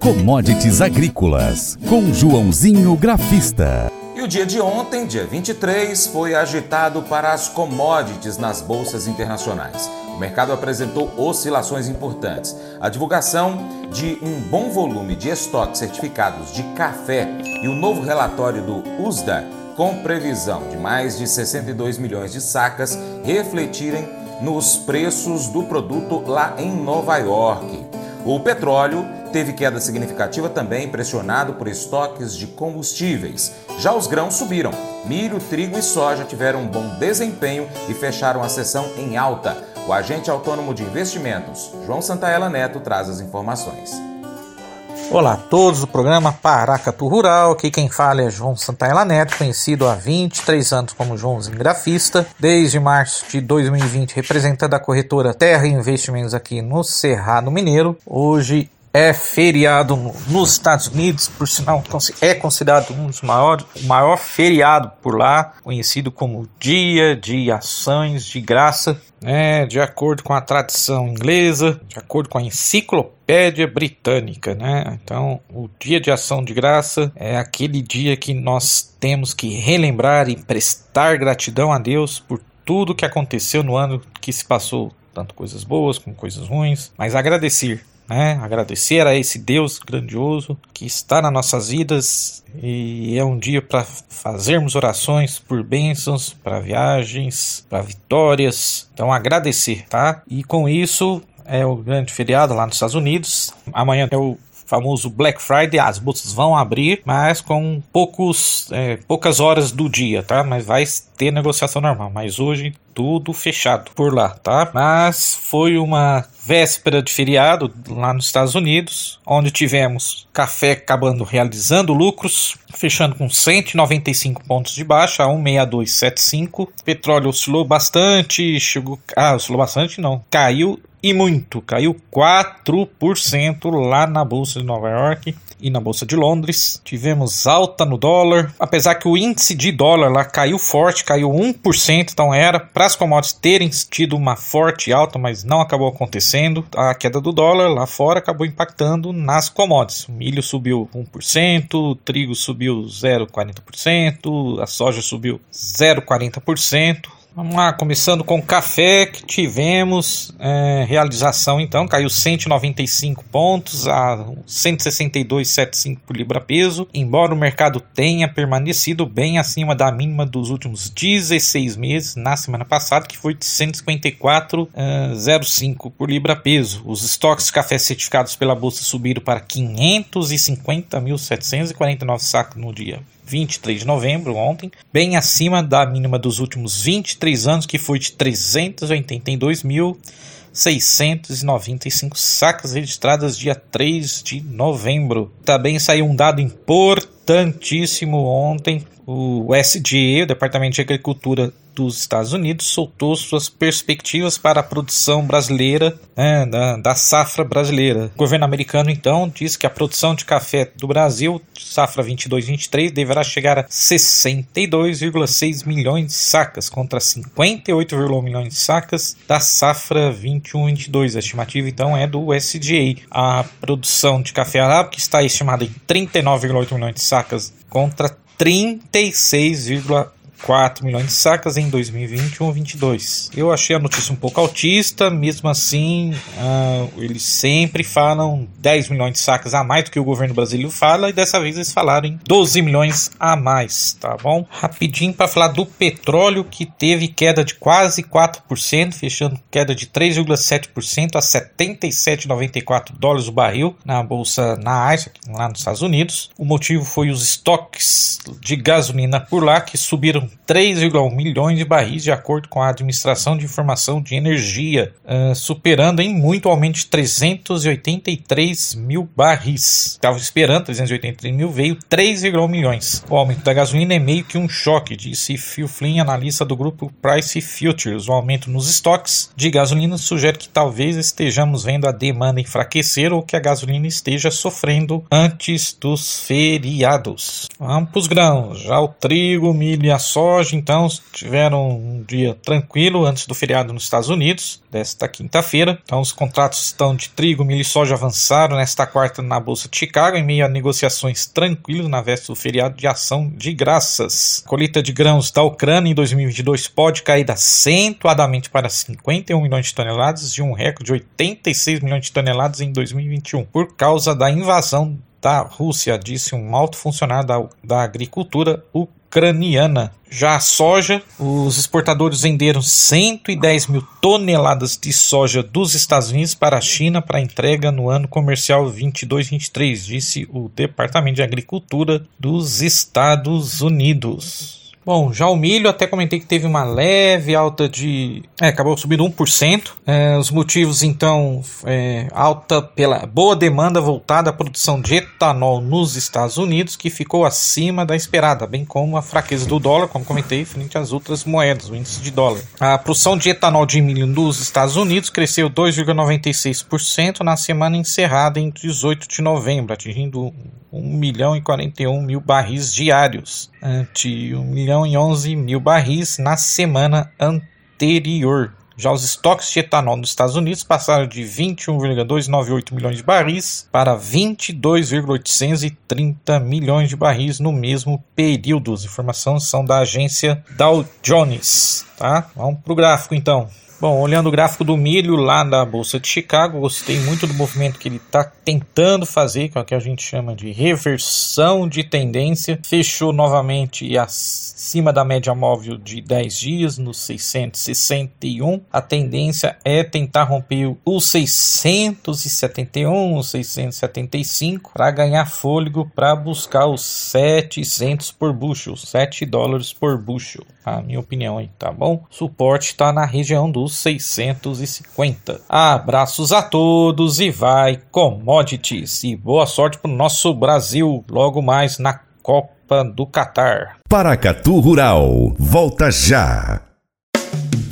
Commodities Agrícolas, com Joãozinho Grafista. E o dia de ontem, dia 23, foi agitado para as commodities nas bolsas internacionais. O mercado apresentou oscilações importantes. A divulgação de um bom volume de estoques certificados de café e o novo relatório do USDA, com previsão de mais de 62 milhões de sacas, refletirem nos preços do produto lá em Nova York. O petróleo teve queda significativa também, pressionado por estoques de combustíveis. Já os grãos subiram. Milho, trigo e soja tiveram um bom desempenho e fecharam a sessão em alta. O agente autônomo de investimentos, João Santaella Neto, traz as informações. Olá a todos do programa Paracatu Rural, aqui quem fala é João Santaella Neto, conhecido há 23 anos como Joãozinho Grafista, desde março de 2020 representando a corretora Terra Investimentos aqui no Cerrado Mineiro. Hoje é feriado nos Estados Unidos, por sinal é considerado um dos maiores, o maior feriado por lá, conhecido como Dia de Ações de Graça, né, de acordo com a tradição inglesa, de acordo com a enciclopédia britânica, né? Então, o Dia de Ação de Graça é aquele dia que nós temos que relembrar e prestar gratidão a Deus por tudo que aconteceu no ano que se passou, tanto coisas boas como coisas ruins, mas agradecer né? Agradecer a esse Deus grandioso que está nas nossas vidas e é um dia para fazermos orações por bênçãos, para viagens, para vitórias. Então agradecer, tá? E com isso é o grande feriado lá nos Estados Unidos. Amanhã é o famoso Black Friday, as bolsas vão abrir, mas com poucos, é, poucas horas do dia, tá? Mas vai ter negociação normal. Mas hoje tudo fechado por lá, tá? Mas foi uma véspera de feriado lá nos Estados Unidos, onde tivemos café acabando realizando lucros, fechando com 195 pontos de baixa, a 16275. Petróleo oscilou bastante, chegou, ah, oscilou bastante não, caiu e muito, caiu 4% lá na bolsa de Nova York e na bolsa de Londres. Tivemos alta no dólar, apesar que o índice de dólar lá caiu forte, caiu 1%, então era para as commodities terem tido uma forte alta, mas não acabou acontecendo. A queda do dólar lá fora acabou impactando nas commodities. O milho subiu 1%, o trigo subiu 0,40%, a soja subiu 0,40%. Vamos lá, começando com o café que tivemos. É, realização então, caiu 195 pontos a 162,75 por libra peso, embora o mercado tenha permanecido bem acima da mínima dos últimos 16 meses na semana passada, que foi de 154,05 é, por libra peso. Os estoques de café certificados pela bolsa subiram para 550.749 sacos no dia 23 de novembro, ontem, bem acima da mínima dos últimos 23 anos, que foi de 382.695 sacas registradas dia 3 de novembro. Também saiu um dado importantíssimo ontem. O SDE, o Departamento de Agricultura dos Estados Unidos soltou suas perspectivas para a produção brasileira, né, da, da, safra brasileira. O governo americano, então, diz que a produção de café do Brasil, safra 22-23, deverá chegar a 62,6 milhões de sacas, contra 58,1 milhões de sacas da safra 21-22. A estimativa, então, é do USDA. A produção de café arábica está estimada em 39,8 milhões de sacas, contra 36,1 4 milhões de sacas em 2021 22. Eu achei a notícia um pouco altista, mesmo assim, uh, eles sempre falam 10 milhões de sacas a mais do que o governo brasileiro fala, e dessa vez eles falaram em 12 milhões a mais, tá bom? Rapidinho para falar do petróleo, que teve queda de quase 4%, fechando queda de 3,7% a 77,94 dólares o barril na bolsa na Ásia, lá nos Estados Unidos. O motivo foi os estoques de gasolina por lá, que subiram 3,1 milhões de barris, de acordo com a Administração de Informação de Energia, uh, superando em muito o aumento de 383 mil barris. Estava esperando 383 mil, veio 3,1 milhões. O aumento da gasolina é meio que um choque, disse Phil Flynn, analista do grupo Price Futures. O aumento nos estoques de gasolina sugere que talvez estejamos vendo a demanda enfraquecer ou que a gasolina esteja sofrendo antes dos feriados. Vamos para os grãos. Já o trigo, milho e a soja soja, então, tiveram um dia tranquilo antes do feriado nos Estados Unidos, desta quinta-feira. Então, os contratos estão de trigo, milho e soja avançaram nesta quarta na Bolsa de Chicago, em meio a negociações tranquilas na véspera do feriado de ação de graças. A colheita de grãos da Ucrânia em 2022 pode cair acentuadamente para 51 milhões de toneladas, de um recorde de 86 milhões de toneladas em 2021, por causa da invasão da Rússia, disse um alto funcionário da, da agricultura ucraniana. Já a soja, os exportadores venderam 110 mil toneladas de soja dos Estados Unidos para a China para entrega no ano comercial 22-23, disse o Departamento de Agricultura dos Estados Unidos. Bom, já o milho, até comentei que teve uma leve alta de. É, acabou subindo 1%. É, os motivos, então, é, alta pela boa demanda voltada à produção de etanol nos Estados Unidos, que ficou acima da esperada, bem como a fraqueza do dólar, como comentei, frente às outras moedas, o índice de dólar. A produção de etanol de milho nos Estados Unidos cresceu 2,96% na semana encerrada em 18 de novembro, atingindo 1 milhão e 41 mil barris diários, ante 1 milhão e 11 mil barris na semana anterior. Já os estoques de etanol nos Estados Unidos passaram de 21,298 milhões de barris para 22,830 milhões de barris no mesmo período. As informações são da agência Dow Jones. Tá? Vamos para o gráfico então. Bom, olhando o gráfico do milho lá da Bolsa de Chicago, gostei muito do movimento que ele está tentando fazer, que é o que a gente chama de reversão de tendência. Fechou novamente acima da média móvel de 10 dias, no 661. A tendência é tentar romper os 671, os 675, para ganhar fôlego para buscar os 700 por bushel, 7 dólares por bushel. A minha opinião aí, tá bom? Suporte está na região dos 650. Abraços a todos e vai commodities e boa sorte pro nosso Brasil logo mais na Copa do Catar. Paracatu Rural, volta já.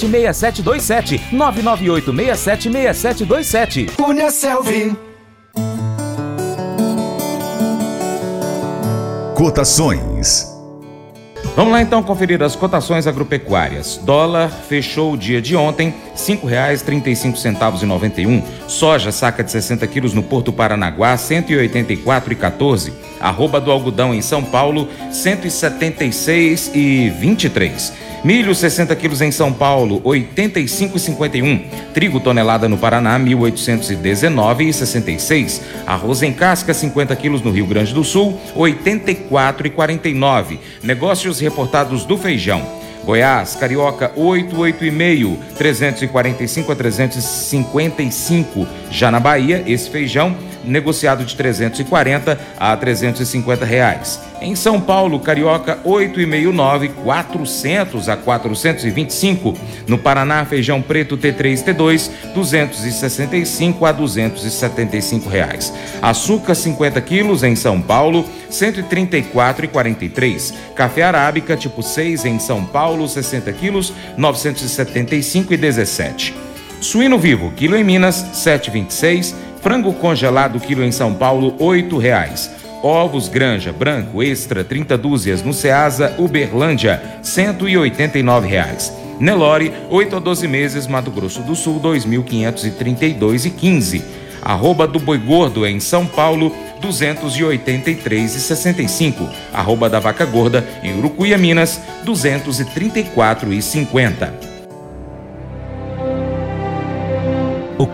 6727 998 676727. Cunha Selvi. Cotações. Vamos lá então conferir as cotações agropecuárias. Dólar fechou o dia de ontem, R$ 5,35,91. Soja, saca de 60 quilos no Porto Paranaguá, R$ 184,14. Arroba do algodão em São Paulo, R$ 176,23. Milho 60 quilos em São Paulo, 85,51. Trigo tonelada no Paraná, 1.819,66. Arroz em casca 50 quilos no Rio Grande do Sul, 84,49. Negócios reportados do feijão. Goiás, Carioca 885, 345 a 355. Já na Bahia, esse feijão negociado de 340 a 350 reais. Em São Paulo, Carioca 8,69, 400 a 425. No Paraná, feijão preto T3 T2, 265 a 275 reais. Açúcar 50 quilos em São Paulo, 134,43. Café arábica tipo 6 em São Paulo, 60 quilos, 975,17. Suíno vivo, quilo em Minas, 7,26. Frango congelado, quilo em São Paulo, R$ reais. Ovos Granja Branco Extra 30 dúzias no Ceasa Uberlândia, 189 reais. Nelore, 8 a 12 meses, Mato Grosso do Sul, 2.532,15. Arroba do Boi Gordo em São Paulo, 283,65. Arroba da Vaca Gorda em Urucuia, Minas, 234,50.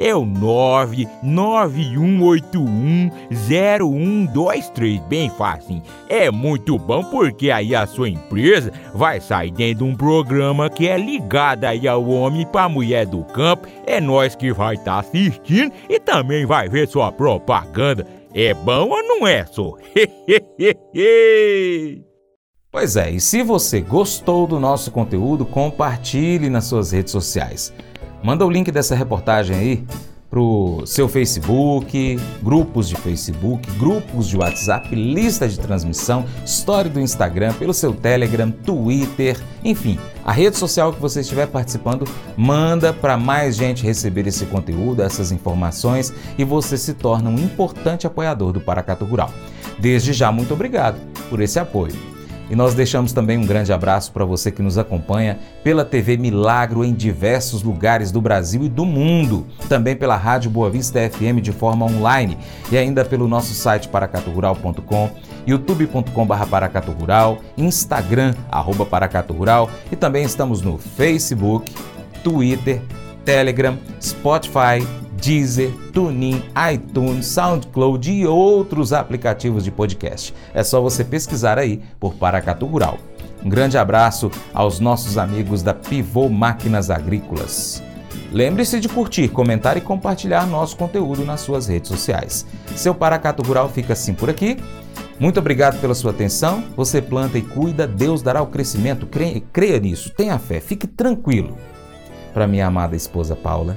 é o 991810123, bem fácil. É muito bom porque aí a sua empresa vai sair dentro de um programa que é ligado aí ao homem para mulher do campo. É nós que vai estar tá assistindo e também vai ver sua propaganda. É bom ou não é, só? pois é, e se você gostou do nosso conteúdo, compartilhe nas suas redes sociais. Manda o link dessa reportagem aí pro seu Facebook, grupos de Facebook, grupos de WhatsApp, lista de transmissão, história do Instagram, pelo seu Telegram, Twitter, enfim, a rede social que você estiver participando, manda para mais gente receber esse conteúdo, essas informações e você se torna um importante apoiador do Paracato Rural. Desde já, muito obrigado por esse apoio. E nós deixamos também um grande abraço para você que nos acompanha pela TV Milagro em diversos lugares do Brasil e do mundo, também pela Rádio Boa Vista FM de forma online. E ainda pelo nosso site paracaturural.com, youtube.com.br paracaturural, Instagram, arroba paracaturural. E também estamos no Facebook, Twitter, Telegram, Spotify, Deezer, TuneIn, iTunes, SoundCloud e outros aplicativos de podcast. É só você pesquisar aí por Paracatu Rural. Um grande abraço aos nossos amigos da Pivô Máquinas Agrícolas. Lembre-se de curtir, comentar e compartilhar nosso conteúdo nas suas redes sociais. Seu Paracato Rural fica assim por aqui. Muito obrigado pela sua atenção. Você planta e cuida, Deus dará o crescimento. Creia, creia nisso, tenha fé, fique tranquilo. Para minha amada esposa Paula,